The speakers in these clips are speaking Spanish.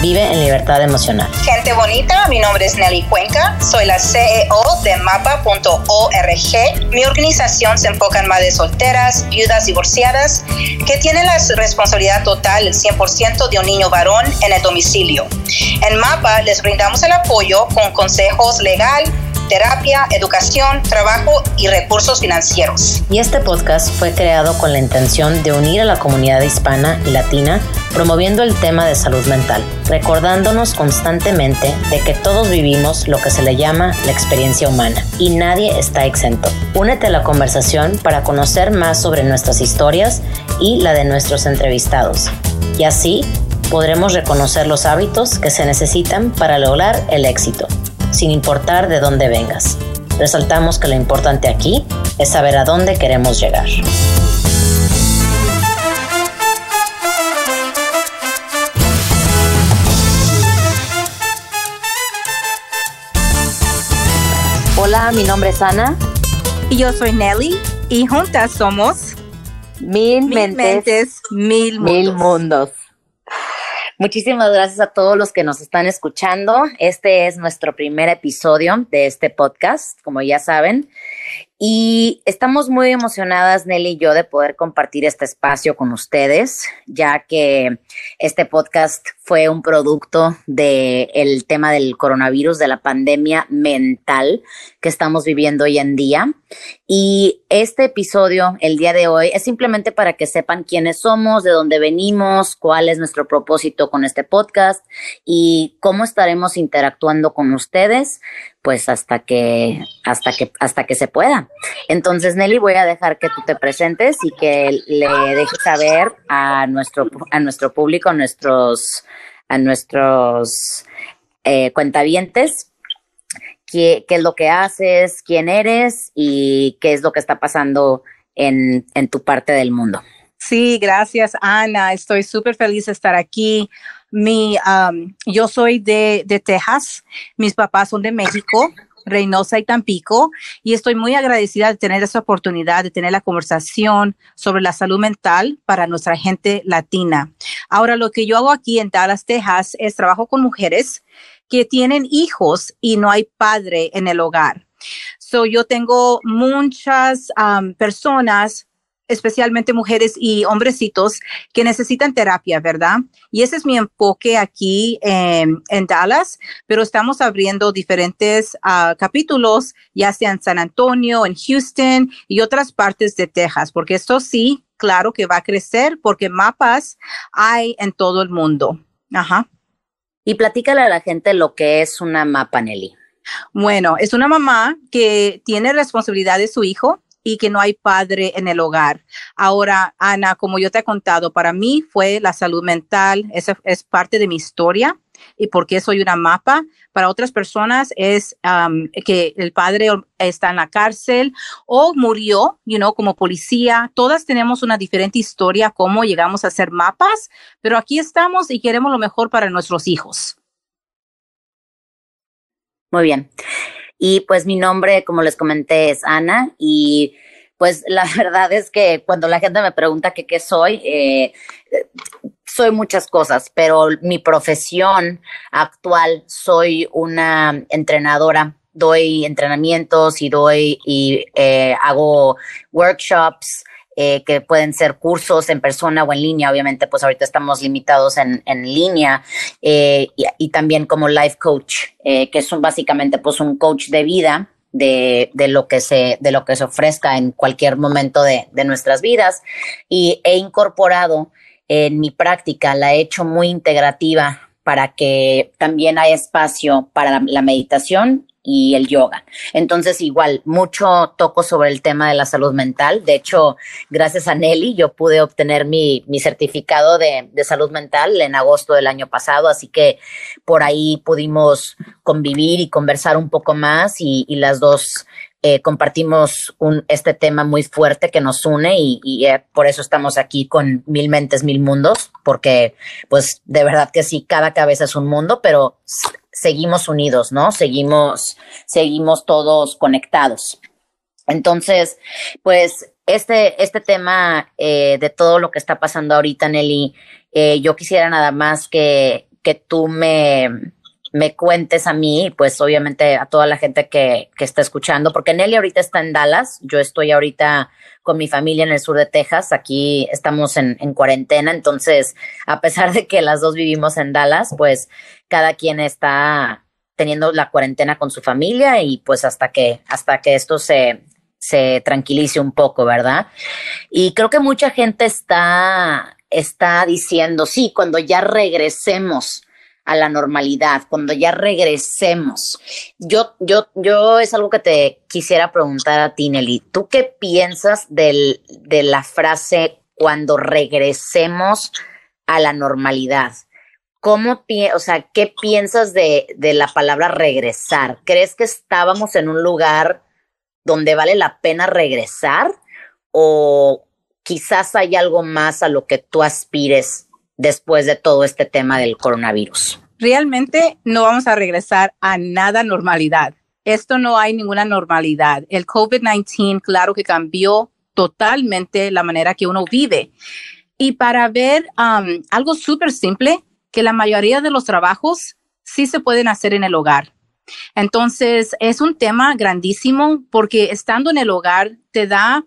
Vive en libertad emocional. Gente bonita, mi nombre es Nelly Cuenca, soy la CEO de mapa.org. Mi organización se enfoca en madres solteras, viudas divorciadas, que tienen la responsabilidad total, el 100% de un niño varón en el domicilio. En MAPA les brindamos el apoyo con consejos legal, terapia, educación, trabajo y recursos financieros. Y este podcast fue creado con la intención de unir a la comunidad hispana y latina promoviendo el tema de salud mental, recordándonos constantemente de que todos vivimos lo que se le llama la experiencia humana y nadie está exento. Únete a la conversación para conocer más sobre nuestras historias y la de nuestros entrevistados. Y así podremos reconocer los hábitos que se necesitan para lograr el éxito sin importar de dónde vengas. Resaltamos que lo importante aquí es saber a dónde queremos llegar. Hola, mi nombre es Ana. Y yo soy Nelly. Y juntas somos Mil, mentes, mil, mil mundos. Muchísimas gracias a todos los que nos están escuchando. Este es nuestro primer episodio de este podcast, como ya saben. Y estamos muy emocionadas, Nelly y yo, de poder compartir este espacio con ustedes, ya que este podcast fue un producto del tema del coronavirus, de la pandemia mental que estamos viviendo hoy en día. Y este episodio, el día de hoy, es simplemente para que sepan quiénes somos, de dónde venimos, cuál es nuestro propósito con este podcast y cómo estaremos interactuando con ustedes pues hasta que, hasta que, hasta que se pueda. Entonces, Nelly, voy a dejar que tú te presentes y que le dejes saber a nuestro, a nuestro público, a nuestros, a nuestros eh, cuentavientes, qué, qué es lo que haces, quién eres y qué es lo que está pasando en, en tu parte del mundo. Sí, gracias, Ana. Estoy súper feliz de estar aquí. Mi, yo soy de, de Texas, mis papás son de México. Reynosa y Tampico, y estoy muy agradecida de tener esa oportunidad de tener la conversación sobre la salud mental para nuestra gente latina. Ahora, lo que yo hago aquí en Dallas, Texas, es trabajo con mujeres que tienen hijos y no hay padre en el hogar. So, yo tengo muchas personas especialmente mujeres y hombrecitos que necesitan terapia, ¿verdad? Y ese es mi enfoque aquí en, Dallas, pero estamos abriendo diferentes ah, capítulos, ya sea en San Antonio, en Houston y otras partes de Texas, porque esto sí, claro que va a crecer porque mapas hay en todo el mundo. Ajá. Y platícale a la gente lo que es una mapa, Nelly. Bueno, es una mamá que tiene responsabilidad de su hijo, y que no hay padre en el hogar. Ahora, Ana, como yo te he contado, para mí fue la salud mental, esa es parte de mi historia y porque soy una mapa. Para otras personas es que el padre está en la cárcel o murió, you como policía. Todas tenemos una diferente historia, cómo llegamos a ser mapas, pero aquí estamos y queremos lo mejor para nuestros hijos. Muy bien. Y pues mi nombre, como les comenté, es Ana y pues la verdad es que cuando la gente me pregunta que qué soy, eh, soy muchas cosas, pero mi profesión actual soy una entrenadora. Doy entrenamientos y doy y eh, hago workshops eh, que pueden ser cursos en persona o en línea. Obviamente, pues ahorita estamos limitados en, en línea eh, y, también como life coach, eh, que es un, básicamente pues un coach de vida. De, de, lo que se, de lo que se ofrezca en cualquier momento de, de nuestras vidas. Y he incorporado en mi práctica, la he hecho muy integrativa para que también haya espacio para la meditación y el yoga. Entonces, igual, mucho toco sobre el tema de la salud mental. De hecho, gracias a Nelly, yo pude obtener mi, mi certificado de, de, salud mental en agosto del año pasado, así que por ahí pudimos convivir y conversar un poco más y, las dos eh, compartimos un, este tema muy fuerte que nos une y, y eh, por eso estamos aquí con Mil Mentes, Mil Mundos, porque pues de verdad que sí, cada cabeza es un mundo, pero seguimos unidos, ¿no? Seguimos, seguimos todos conectados. Entonces, pues este, este tema eh, de todo lo que está pasando ahorita, Nelly, eh, yo quisiera nada más que, que tú me, me cuentes a mí, pues obviamente a toda la gente que, que está escuchando, porque Nelly ahorita está en Dallas, yo estoy ahorita con mi familia en el sur de Texas, aquí estamos en, en cuarentena, entonces a pesar de que las dos vivimos en Dallas, pues cada quien está teniendo la cuarentena con su familia y pues hasta que, hasta que esto se, se tranquilice un poco, ¿verdad? Y creo que mucha gente está, está diciendo, sí, cuando ya regresemos a la normalidad, cuando ya regresemos. Yo, yo, yo es algo que te quisiera preguntar a ti, Nelly. ¿Tú qué piensas del, de la frase cuando regresemos a la normalidad? ¿Cómo, o sea, qué piensas de, de la palabra regresar? ¿Crees que estábamos en un lugar donde vale la pena regresar? ¿O quizás hay algo más a lo que tú aspires después de todo este tema del coronavirus? Realmente no vamos a regresar a nada normalidad. Esto no hay ninguna normalidad. El COVID-19, claro que cambió totalmente la manera que uno vive. Y para ver um, algo súper simple, que la mayoría de los trabajos sí se pueden hacer en el hogar. Entonces, es un tema grandísimo porque estando en el hogar te da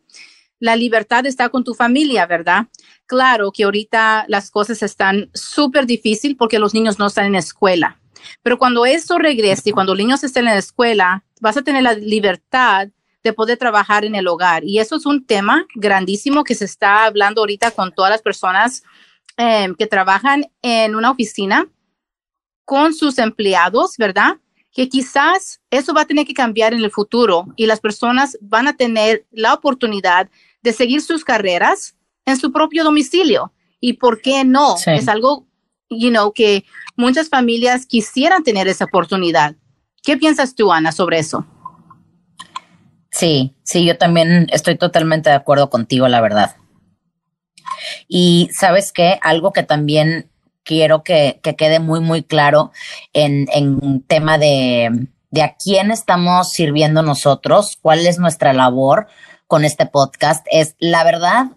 la libertad de estar con tu familia, ¿verdad? Claro que ahorita las cosas están súper difíciles porque los niños no están en escuela. Pero cuando eso regrese y cuando los niños estén en la escuela, vas a tener la libertad de poder trabajar en el hogar. Y eso es un tema grandísimo que se está hablando ahorita con todas las personas eh, que trabajan en una oficina con sus empleados, ¿verdad? Que quizás eso va a tener que cambiar en el futuro y las personas van a tener la oportunidad de seguir sus carreras en su propio domicilio. ¿Y por qué no? Es algo, you know, que muchas familias quisieran tener esa oportunidad. ¿Qué piensas tú, Ana, sobre eso? Sí, sí, yo también estoy totalmente de acuerdo contigo, la verdad. Y sabes qué, algo que también quiero que, que quede muy, muy claro en, en tema de, de a quién estamos sirviendo nosotros, cuál es nuestra labor, con este podcast es la verdad.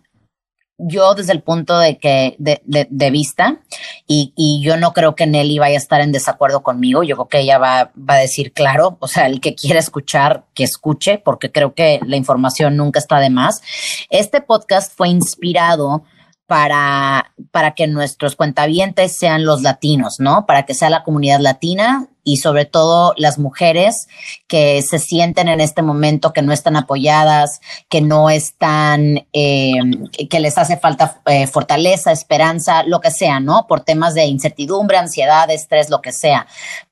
Yo desde el punto de que de, de, vista y, y, yo no creo que Nelly vaya a estar en desacuerdo conmigo. Yo creo que ella va, va a decir claro, o sea, el que quiera escuchar, que escuche, porque creo que la información nunca está de más. Este podcast fue inspirado para, para que nuestros cuentavientes sean los latinos, ¿no? Para que sea la comunidad latina y sobre todo las mujeres que se sienten en este momento que no están apoyadas, que no están, eh, que les hace falta eh, fortaleza, esperanza, lo que sea, ¿no? Por temas de incertidumbre, ansiedad, estrés, lo que sea.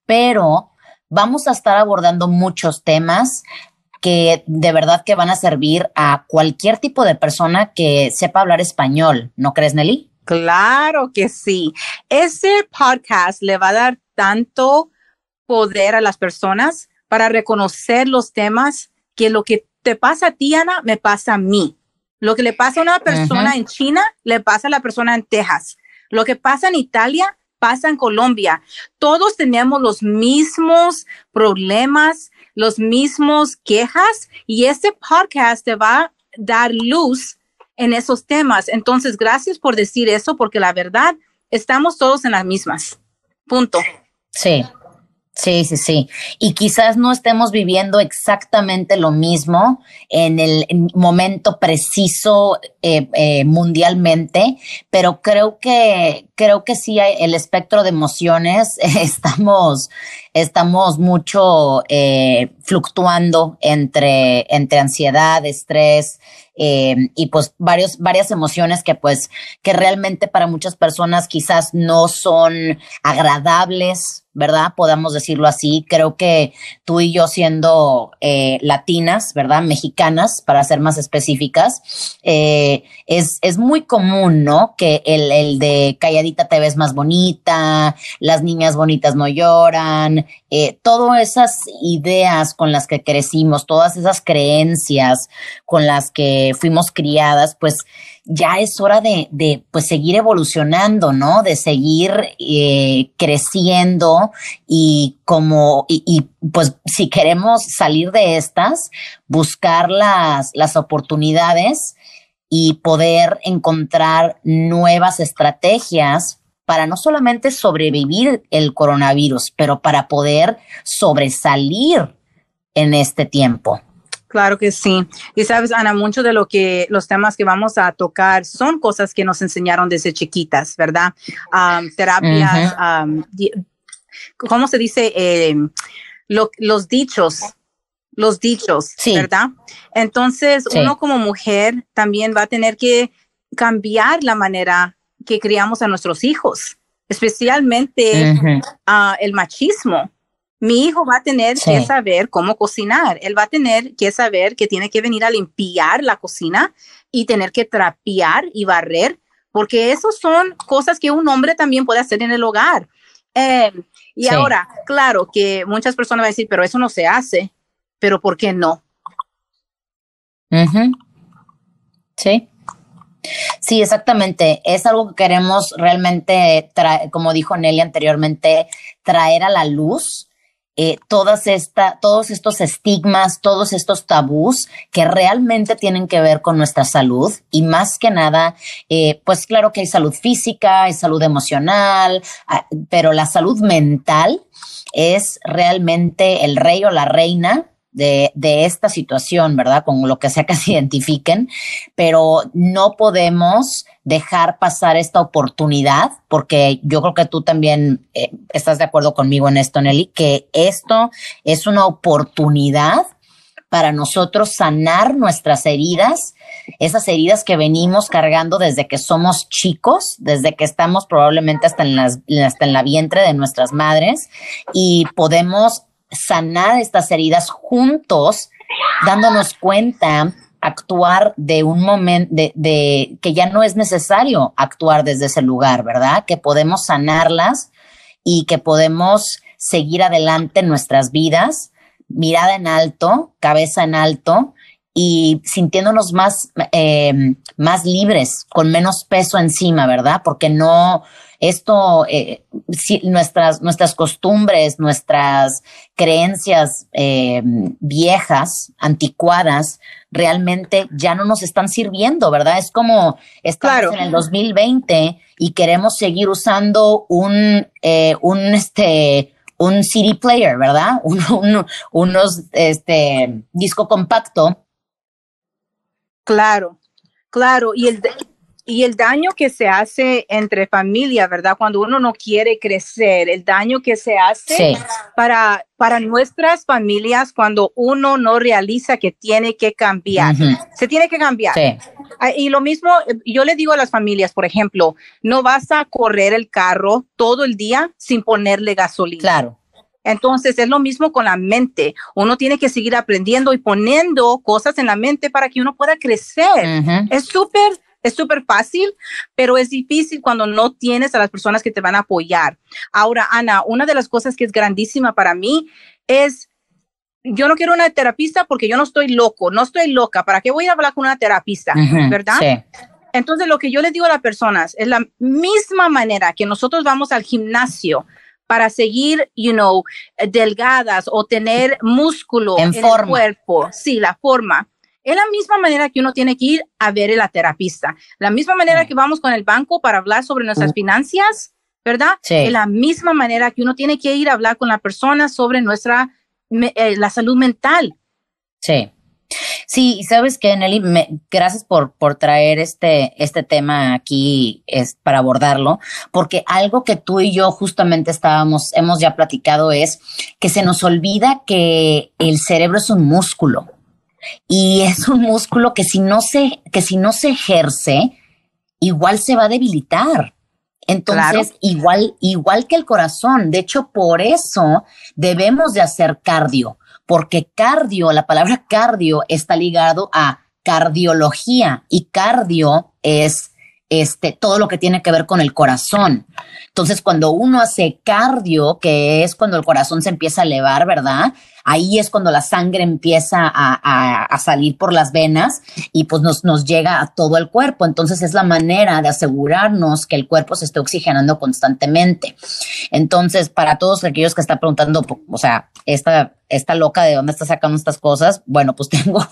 Pero vamos a estar abordando muchos temas que de verdad que van a servir a cualquier tipo de persona que sepa hablar español, ¿no crees, Nelly? Claro que sí. Ese podcast le va a dar tanto poder a las personas para reconocer los temas que lo que te pasa a ti, Ana, me pasa a mí. Lo que le pasa a una persona en China, le pasa a la persona en Texas. Lo que pasa en Italia, pasa en Colombia. Todos tenemos los mismos problemas, los mismos quejas y este podcast te va a dar luz en esos temas. Entonces, gracias por decir eso, porque la verdad, estamos todos en las mismas. Punto. Sí, Sí, sí, sí. Y quizás no estemos viviendo exactamente lo mismo en el momento preciso eh, eh, mundialmente, pero creo que creo que sí el espectro de emociones. estamos estamos mucho eh, fluctuando entre entre ansiedad, estrés, eh, y pues varios, varias emociones que pues que realmente para muchas personas quizás no son agradables, ¿verdad? Podamos decirlo así. Creo que tú y yo siendo eh, latinas, ¿verdad? Mexicanas, para ser más específicas, eh, es, es muy común, ¿no? Que el, el de calladita te ves más bonita, las niñas bonitas no lloran, eh, todas esas ideas con las que crecimos, todas esas creencias con las que fuimos criadas, pues ya es hora de, de pues seguir evolucionando, ¿no? De seguir eh, creciendo y como, y, y, pues si queremos salir de estas, buscar las, las oportunidades y poder encontrar nuevas estrategias para no solamente sobrevivir el coronavirus, pero para poder sobresalir en este tiempo. Claro que sí. Y sabes, Ana, mucho de lo que los temas que vamos a tocar son cosas que nos enseñaron desde chiquitas, ¿verdad? Um, terapias, um, ¿cómo se dice? Eh, lo, los dichos, los dichos, sí. ¿verdad? Entonces, sí. uno como mujer también va a tener que cambiar la manera que criamos a nuestros hijos, especialmente uh -huh. uh, el machismo mi hijo va a tener sí. que saber cómo cocinar. Él va a tener que saber que tiene que venir a limpiar la cocina y tener que trapear y barrer, porque eso son cosas que un hombre también puede hacer en el hogar. Eh, y sí. ahora, claro que muchas personas van a decir, pero eso no se hace, pero ¿por qué no? Uh -huh. Sí. Sí, exactamente. Es algo que queremos realmente, como dijo Nelly anteriormente, traer a la luz eh, todas esta, todos estos estigmas, todos estos tabús que realmente tienen que ver con nuestra salud y más que nada, eh, pues claro que hay salud física, hay salud emocional, ah, pero la salud mental es realmente el rey o la reina de, de, esta situación, ¿verdad? Con lo que sea que se identifiquen, pero no podemos dejar pasar esta oportunidad, porque yo creo que tú también eh, estás de acuerdo conmigo en esto, Nelly, que esto es una oportunidad para nosotros sanar nuestras heridas, esas heridas que venimos cargando desde que somos chicos, desde que estamos probablemente hasta en, las, hasta en la vientre de nuestras madres, y podemos sanar estas heridas juntos, dándonos cuenta actuar de un momento de, que ya no es necesario actuar desde ese lugar, ¿verdad? Que podemos sanarlas y que podemos seguir adelante en nuestras vidas, mirada en alto, cabeza en alto y sintiéndonos más, eh, más libres, con menos peso encima, ¿verdad? Porque no, esto, eh, si nuestras, nuestras costumbres, nuestras creencias eh, viejas, anticuadas, realmente ya no nos están sirviendo, ¿verdad? Es como estamos claro. en el 2020 y queremos seguir usando un, eh, un, este, un CD player, ¿verdad? Un, un, unos, este, disco compacto. Claro, claro. Y el, y el daño que se hace entre familia, ¿verdad? Cuando uno no quiere crecer, el daño que se hace sí. para, para nuestras familias cuando uno no realiza que tiene que cambiar. Uh -huh. Se tiene que cambiar. Sí. Ah, y lo mismo, yo le digo a las familias, por ejemplo, no vas a correr el carro todo el día sin ponerle gasolina. Claro. Entonces es lo mismo con la mente. Uno tiene que seguir aprendiendo y poniendo cosas en la mente para que uno pueda crecer. Uh -huh. Es súper es súper fácil, pero es difícil cuando no tienes a las personas que te van a apoyar. Ahora, Ana, una de las cosas que es grandísima para mí es, yo no quiero una terapista porque yo no estoy loco, no estoy loca. ¿Para qué voy a hablar con una terapista? Uh -huh, ¿Verdad? Sí. Entonces, lo que yo les digo a las personas es la misma manera que nosotros vamos al gimnasio para seguir, you know, delgadas o tener músculo en, en el cuerpo. Sí, la forma es la misma manera que uno tiene que ir a ver a la terapista. La misma manera que vamos con el banco para hablar sobre nuestras finanzas, ¿verdad? Sí. Es la misma manera que uno tiene que ir a hablar con la persona sobre nuestra, eh, la salud mental. Sí. Sí, y sabes que, Nelly, me, gracias por, por traer este, este tema aquí es, para abordarlo, porque algo que tú y yo justamente estábamos, hemos ya platicado es que se nos olvida que el cerebro es un músculo y es un músculo que si no se, que si no se ejerce, igual se va a debilitar. Entonces, claro. igual, igual que el corazón. De hecho, por eso debemos de hacer cardio, porque cardio, la palabra cardio está ligado a cardiología y cardio es este, todo lo que tiene que ver con el corazón. Entonces, cuando uno hace cardio, que es cuando el corazón se empieza a elevar, ¿verdad? Ahí es cuando la sangre empieza a, a, salir por las venas y pues nos, nos llega a todo el cuerpo. Entonces es la manera de asegurarnos que el cuerpo se esté oxigenando constantemente. Entonces, para todos aquellos que están preguntando, o sea, esta esta loca de dónde está sacando estas cosas. Bueno, pues tengo,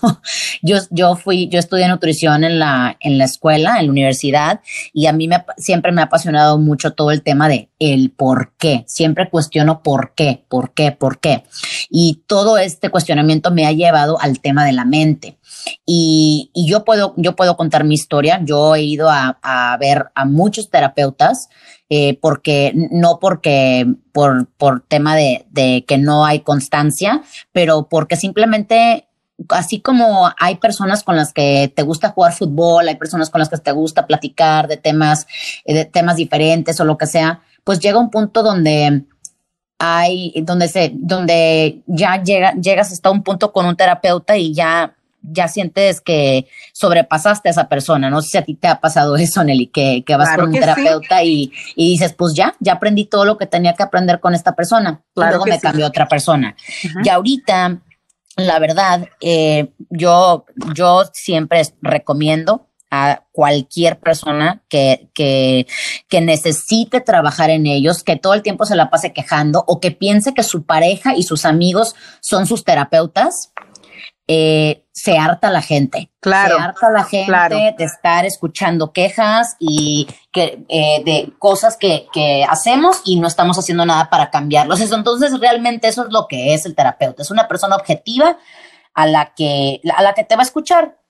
yo, yo fui, yo estudié nutrición en la, en la escuela, en la universidad, y a mí me, siempre me ha apasionado mucho todo el tema de el por qué. Siempre cuestiono por qué, por qué, por qué. Y todo este cuestionamiento me ha llevado al tema de la mente. Y, yo puedo, yo puedo contar mi historia. Yo he ido a, a ver a muchos terapeutas eh, porque no porque por, por tema de, de que no hay constancia, pero porque simplemente así como hay personas con las que te gusta jugar fútbol, hay personas con las que te gusta platicar de temas, eh, de temas diferentes o lo que sea, pues llega un punto donde hay, donde se, donde ya llega, llegas hasta un punto con un terapeuta y ya ya sientes que sobrepasaste a esa persona. No sé si a ti te ha pasado eso, Nelly, que, que vas con un terapeuta y, y, dices, pues ya, ya aprendí todo lo que tenía que aprender con esta persona. y luego me cambió otra persona. Y ahorita, la verdad, eh, yo, yo siempre recomiendo a cualquier persona que, que, que, necesite trabajar en ellos, que todo el tiempo se la pase quejando o que piense que su pareja y sus amigos son sus terapeutas, eh, se harta la gente. Claro. Se harta la gente de estar escuchando quejas y que, eh, de cosas que, que, hacemos y no estamos haciendo nada para cambiarlos. Eso, entonces, realmente eso es lo que es el terapeuta. Es una persona objetiva a la que, a la que te va a escuchar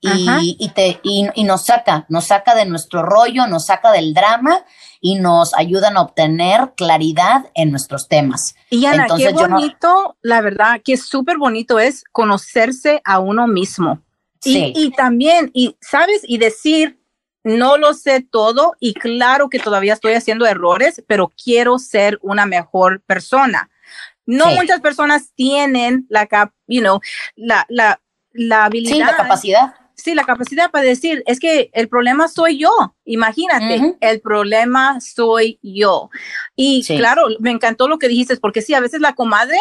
y, y, te, y, y, nos saca, nos saca de nuestro rollo, nos saca del drama y nos ayudan a obtener claridad en nuestros temas. Y Ana, qué bonito, la verdad, que súper bonito es conocerse a uno mismo. Sí. Y, y también, y sabes, y decir, no lo sé todo y claro que todavía estoy haciendo errores, pero quiero ser una mejor persona. No sí. muchas personas tienen la, you know, la, la, la habilidad. Sí, la capacidad sí, la capacidad para decir, es que el problema soy yo, imagínate, uh -huh. el problema soy yo. Y sí. claro, me encantó lo que dijiste, porque sí, a veces la comadre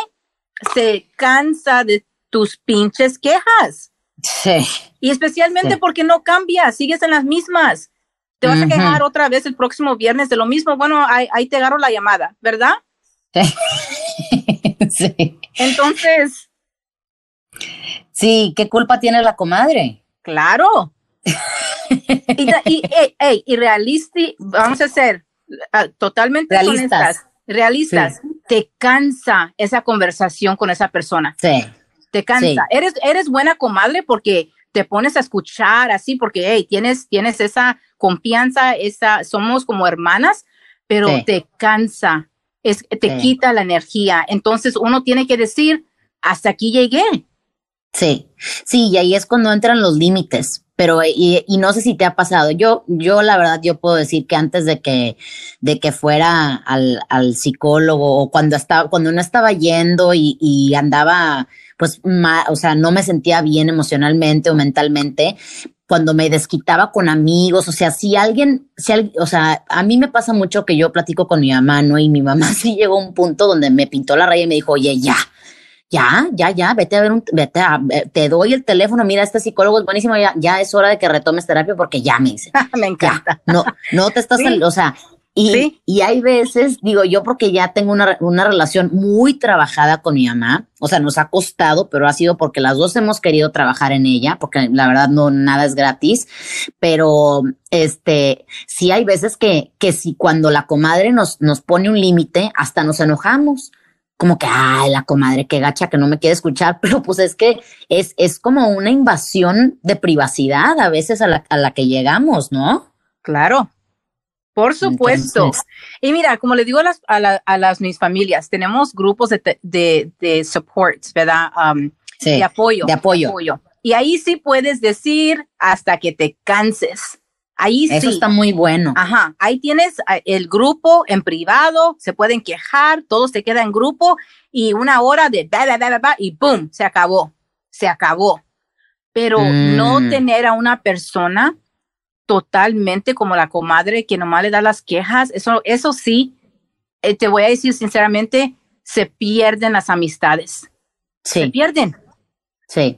se cansa de tus pinches quejas. Sí. Y especialmente sí. porque no cambias, sigues en las mismas. Te vas uh -huh. a quejar otra vez el próximo viernes de lo mismo. Bueno, ahí, ahí te agarro la llamada, ¿verdad? Sí. sí. Entonces. Sí, ¿qué culpa tiene la comadre? Claro. y, y, y realista, vamos a ser uh, totalmente realistas. Honestas, realistas. Sí. Te cansa esa conversación con esa persona. Sí. Te cansa. Sí. Eres, eres buena comadre porque te pones a escuchar así, porque hey, tienes, tienes esa confianza, esa, somos como hermanas, pero sí. te cansa, es, te quita la energía. Entonces uno tiene que decir, hasta aquí llegué Sí, sí, y ahí es cuando entran los límites, pero y, y, no sé si te ha pasado. Yo, yo la verdad, yo puedo decir que antes de que, de que fuera al, al psicólogo o cuando estaba, cuando no estaba yendo y, y andaba, pues, o sea, no me sentía bien emocionalmente o mentalmente, cuando me desquitaba con amigos, o sea, si alguien, si alguien, o sea, a mí me pasa mucho que yo platico con mi mamá, ¿no? Y mi mamá sí llegó a un punto donde me pintó la raya y me dijo, oye, ya, ya, ya, ya, vete a ver un, vete a, te doy el teléfono, mira, este psicólogo es buenísimo, ya, ya es hora de que retomes terapia porque ya me dice. me encanta. Ya, no, no te estás, sí. o sea, y, ¿Sí? y hay veces, digo yo porque ya tengo una, una relación muy trabajada con mi mamá, o sea, nos ha costado, pero ha sido porque las dos hemos querido trabajar en ella, porque la verdad no, nada es gratis, pero este, sí hay veces que, que si cuando la comadre nos, nos pone un límite, hasta nos enojamos como que, ay, la comadre, qué gacha que no me quiere escuchar, pero pues es que es, es como una invasión de privacidad a veces a la, a la que llegamos, ¿no? Claro, por supuesto. Entonces, y mira, como le digo a las, a, la, a las mis familias, tenemos grupos de, de, de supports, ¿verdad? Um, sí, de apoyo. De apoyo. De apoyo. Y ahí sí puedes decir hasta que te canses. Ahí Eso sí. está muy bueno. Ajá. Ahí tienes el grupo en privado, se pueden quejar, todo se queda en grupo y una hora de bla, bla, bla, bla, y ¡boom! Se acabó. Se acabó. Pero mm. no tener a una persona totalmente como la comadre que nomás le da las quejas, eso, eso sí, eh, te voy a decir sinceramente, se pierden las amistades. se pierden. Sí,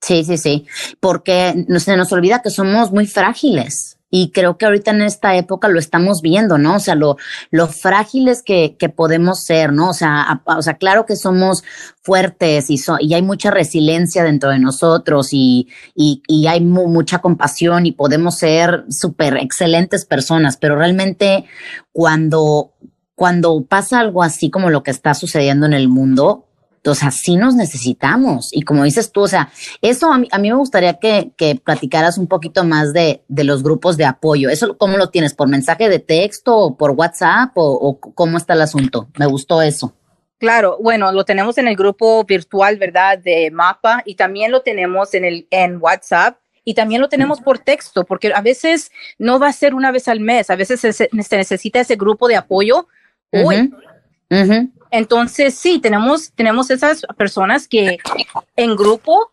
sí, sí, sí, porque se nos olvida que somos muy frágiles. Y creo que ahorita en esta época lo estamos viendo, ¿no? O sea, lo, lo frágiles que, que podemos ser, ¿no? O sea, o sea, claro que somos fuertes y, y hay mucha resiliencia dentro de nosotros y, y, y hay mucha compasión y podemos ser súper excelentes personas, pero realmente cuando, cuando pasa algo así como lo que está sucediendo en el mundo, o sea, sí nos necesitamos. Y como dices tú, o sea, eso a mí, a mí me gustaría que, que platicaras un poquito más de, de, los grupos de apoyo. ¿Eso cómo lo tienes? ¿Por mensaje de texto o por WhatsApp o, o cómo está el asunto? Me gustó eso. Claro, bueno, lo tenemos en el grupo virtual, ¿verdad? De Mapa y también lo tenemos en el en WhatsApp y también lo tenemos por texto, porque a veces no va a ser una vez al mes, a veces se, se necesita ese grupo de apoyo hoy. Uh -huh. Entonces, sí, tenemos, tenemos esas personas que en grupo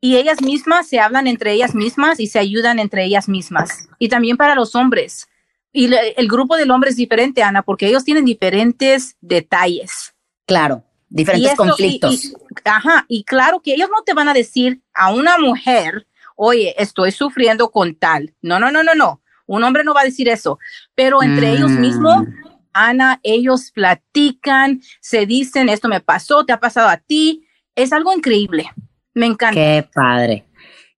y ellas mismas se hablan entre ellas mismas y se ayudan entre ellas mismas. Y también para los hombres. Y le, el grupo del hombre es diferente, Ana, porque ellos tienen diferentes detalles. Claro, diferentes esto, conflictos. Y, y, ajá, y claro que ellos no te van a decir a una mujer, oye, estoy sufriendo con tal. No, no, no, no, no. Un hombre no va a decir eso, pero entre mm. ellos mismos Ana, ellos platican, se dicen, esto me pasó, te ha pasado a ti. Es algo increíble. Me encanta. Qué padre.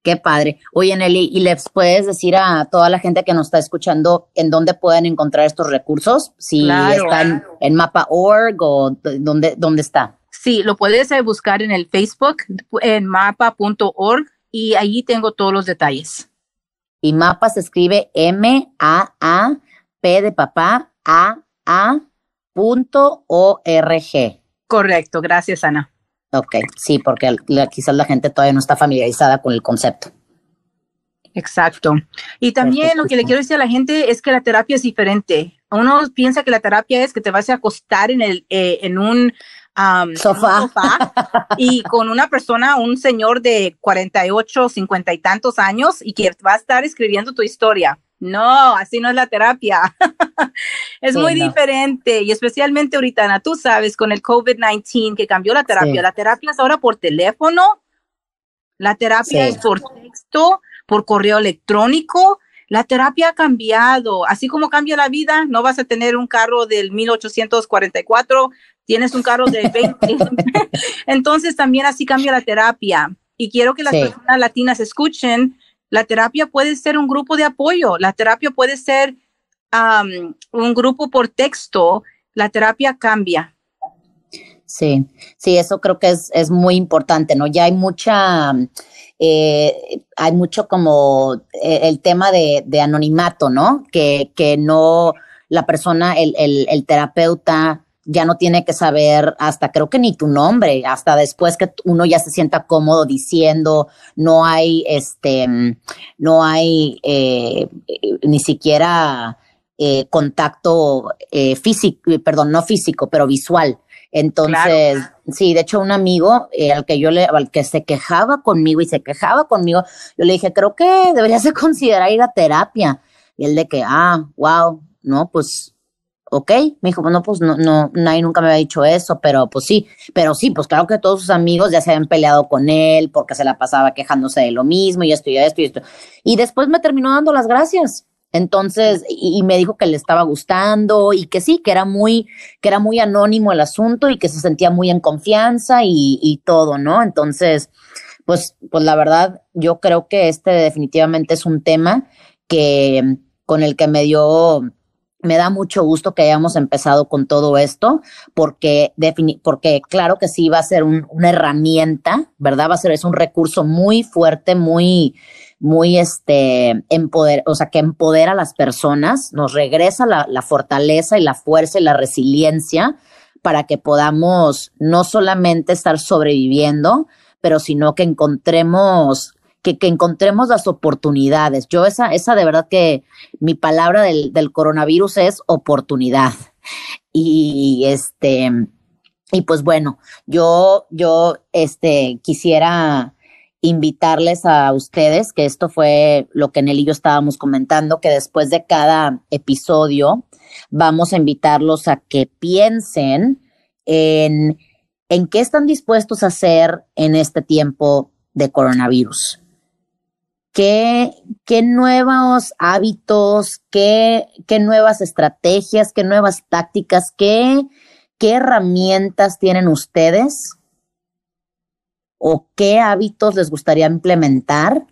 Qué padre. Oye, Nelly, ¿y les puedes decir a toda la gente que nos está escuchando en dónde pueden encontrar estos recursos? Si claro. están en mapa.org o dónde, dónde está. Sí, lo puedes buscar en el Facebook, en mapa.org, y allí tengo todos los detalles. Y mapa se escribe M-A-A-P de papá, A a.org. Correcto, gracias Ana. Ok, sí, porque quizás la gente todavía no está familiarizada con el concepto. Exacto. Y también Perfecto. lo que le quiero decir a la gente es que la terapia es diferente. Uno piensa que la terapia es que te vas a acostar en, el, eh, en un um, sofá, un sofá y con una persona, un señor de 48, 50 y tantos años y que va a estar escribiendo tu historia. No, así no es la terapia. es sí, muy no. diferente y especialmente ahorita, Ana, tú sabes, con el COVID-19 que cambió la terapia. Sí. La terapia es ahora por teléfono, la terapia sí. es por texto, por correo electrónico. La terapia ha cambiado, así como cambia la vida, no vas a tener un carro del 1844, tienes un carro de 20. Entonces también así cambia la terapia. Y quiero que las personas latinas escuchen la terapia puede ser un grupo de apoyo, la terapia puede ser un grupo por texto, la terapia cambia. Sí, sí, eso creo que es, es muy importante, ¿no? Ya hay mucha, eh, hay mucho como eh, el tema de, de, anonimato, ¿no? Que, que no, la persona, el, el terapeuta ya no tiene que saber hasta creo que ni tu nombre, hasta después que uno ya se sienta cómodo diciendo, no hay este, no hay eh, ni siquiera eh, contacto eh, físico, perdón, no físico, pero visual. Entonces, claro. sí, de hecho, un amigo eh, al que yo le, al que se quejaba conmigo y se quejaba conmigo, yo le dije, creo que deberías de considerar ir a terapia. Y él de que, ah, wow, no, pues ok, me dijo, bueno, pues no, no, nadie nunca me había dicho eso, pero pues sí, pero sí, pues claro que todos sus amigos ya se habían peleado con él porque se la pasaba quejándose de lo mismo y esto y esto y esto. Y después me terminó dando las gracias. Entonces, y, y, me dijo que le estaba gustando y que sí, que era muy, que era muy anónimo el asunto y que se sentía muy en confianza y, y todo, ¿no? Entonces, pues, pues la verdad, yo creo que este definitivamente es un tema que con el que me dio me da mucho gusto que hayamos empezado con todo esto, porque, porque claro que sí va a ser un, una herramienta, ¿verdad? Va a ser, es un recurso muy fuerte, muy, muy este, empoder, o sea, que empodera a las personas, nos regresa la, la fortaleza y la fuerza y la resiliencia para que podamos no solamente estar sobreviviendo, pero sino que encontremos que, que, encontremos las oportunidades. Yo esa, esa de verdad que mi palabra del, del coronavirus es oportunidad. Y este, y pues bueno, yo, yo este, quisiera invitarles a ustedes, que esto fue lo que Nelly y yo estábamos comentando, que después de cada episodio vamos a invitarlos a que piensen en ¿En qué están dispuestos a hacer en este tiempo de coronavirus? ¿Qué, qué nuevos hábitos, qué, qué nuevas estrategias, qué nuevas tácticas, qué, qué herramientas tienen ustedes o qué hábitos les gustaría implementar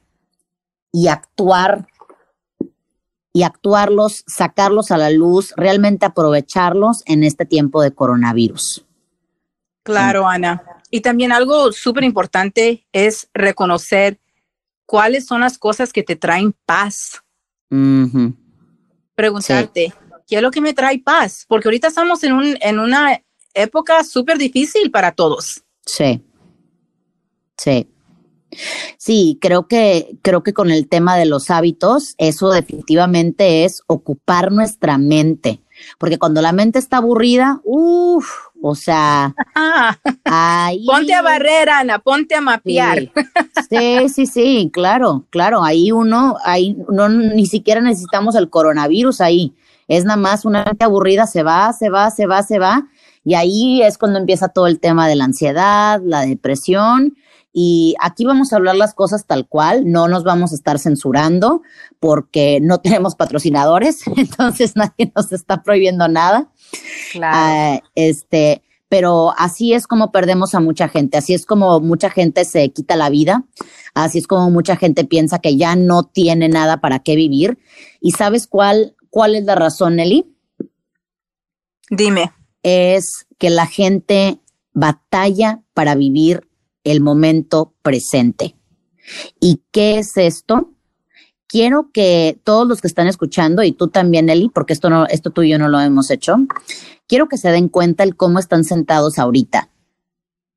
y actuar y actuarlos, sacarlos a la luz, realmente aprovecharlos en este tiempo de coronavirus. Claro, Ana. Y también algo súper importante es reconocer cuáles son las cosas que te traen paz. Preguntarte, ¿qué es lo que me trae paz? Porque ahorita estamos en, un, en una época súper difícil para todos. Sí. Sí. Sí, creo que, creo que con el tema de los hábitos, eso definitivamente es ocupar nuestra mente. Porque cuando la mente está aburrida, uff, o sea, ponte a barrer, Ana, ponte a mapear. Sí, sí, sí, claro, claro. Ahí uno, ahí no ni siquiera necesitamos el coronavirus ahí. Es nada más una mente aburrida, se va, se va, se va, se va. Y ahí es cuando empieza todo el tema de la ansiedad, la depresión y aquí vamos a hablar las cosas tal cual, no nos vamos a estar censurando porque no tenemos patrocinadores, entonces nadie nos está prohibiendo nada. Claro. Ah, este, pero así es como perdemos a mucha gente, así es como mucha gente se quita la vida, así es como mucha gente piensa que ya no tiene nada para qué vivir. ¿Y sabes cuál, cuál es la razón, Nelly? Dime. Es que la gente batalla para vivir el momento presente. ¿Y qué es esto? Quiero que todos los que están escuchando, y tú también, Eli, porque esto, no, esto tú y yo no lo hemos hecho, quiero que se den cuenta el cómo están sentados ahorita,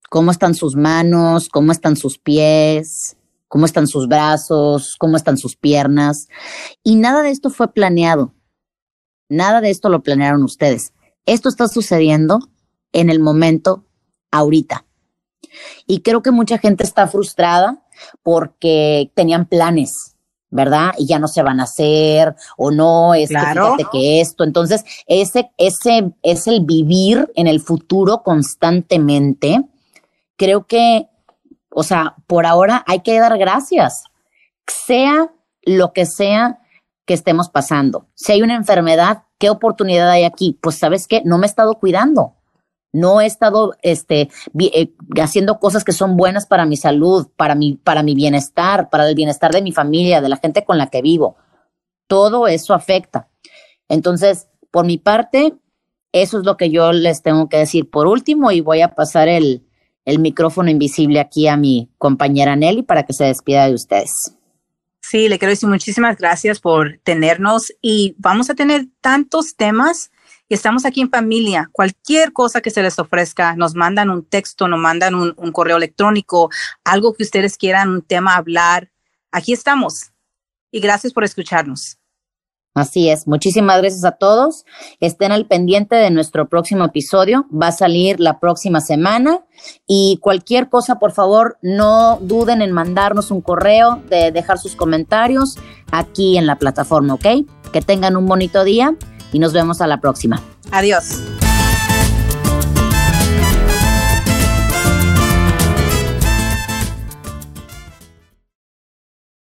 cómo están sus manos, cómo están sus pies, cómo están sus brazos, cómo están sus piernas. Y nada de esto fue planeado. Nada de esto lo planearon ustedes. Esto está sucediendo en el momento ahorita. Y creo que mucha gente está frustrada porque tenían planes, ¿verdad? Y ya no se van a hacer o no, es que fíjate que esto. Entonces, ese, ese es el vivir en el futuro constantemente. Creo que, o sea, por ahora hay que dar gracias, sea lo que sea que estemos pasando. Si hay una enfermedad, ¿qué oportunidad hay aquí? Pues sabes qué, no me he estado cuidando no he estado este, eh, haciendo cosas que son buenas para mi salud, para mi, para mi bienestar, para el bienestar de mi familia, de la gente con la que vivo. Todo eso afecta. Entonces, por mi parte, eso es lo que yo les tengo que decir por último y voy a pasar el, el micrófono invisible aquí a mi compañera Nelly para que se despida de ustedes. Sí, le quiero decir muchísimas gracias por tenernos y vamos a tener tantos temas estamos aquí en familia. Cualquier cosa que se les ofrezca, nos mandan un texto, nos mandan un, correo electrónico, algo que ustedes quieran, un tema hablar. Aquí estamos. Y gracias por escucharnos. Así es, muchísimas gracias a todos. Estén al pendiente de nuestro próximo episodio. Va a salir la próxima semana. Y cualquier cosa, por favor, no duden en mandarnos un correo, de dejar sus comentarios aquí en la plataforma, ¿ok? Que tengan un bonito día y nos vemos a la próxima. Adiós.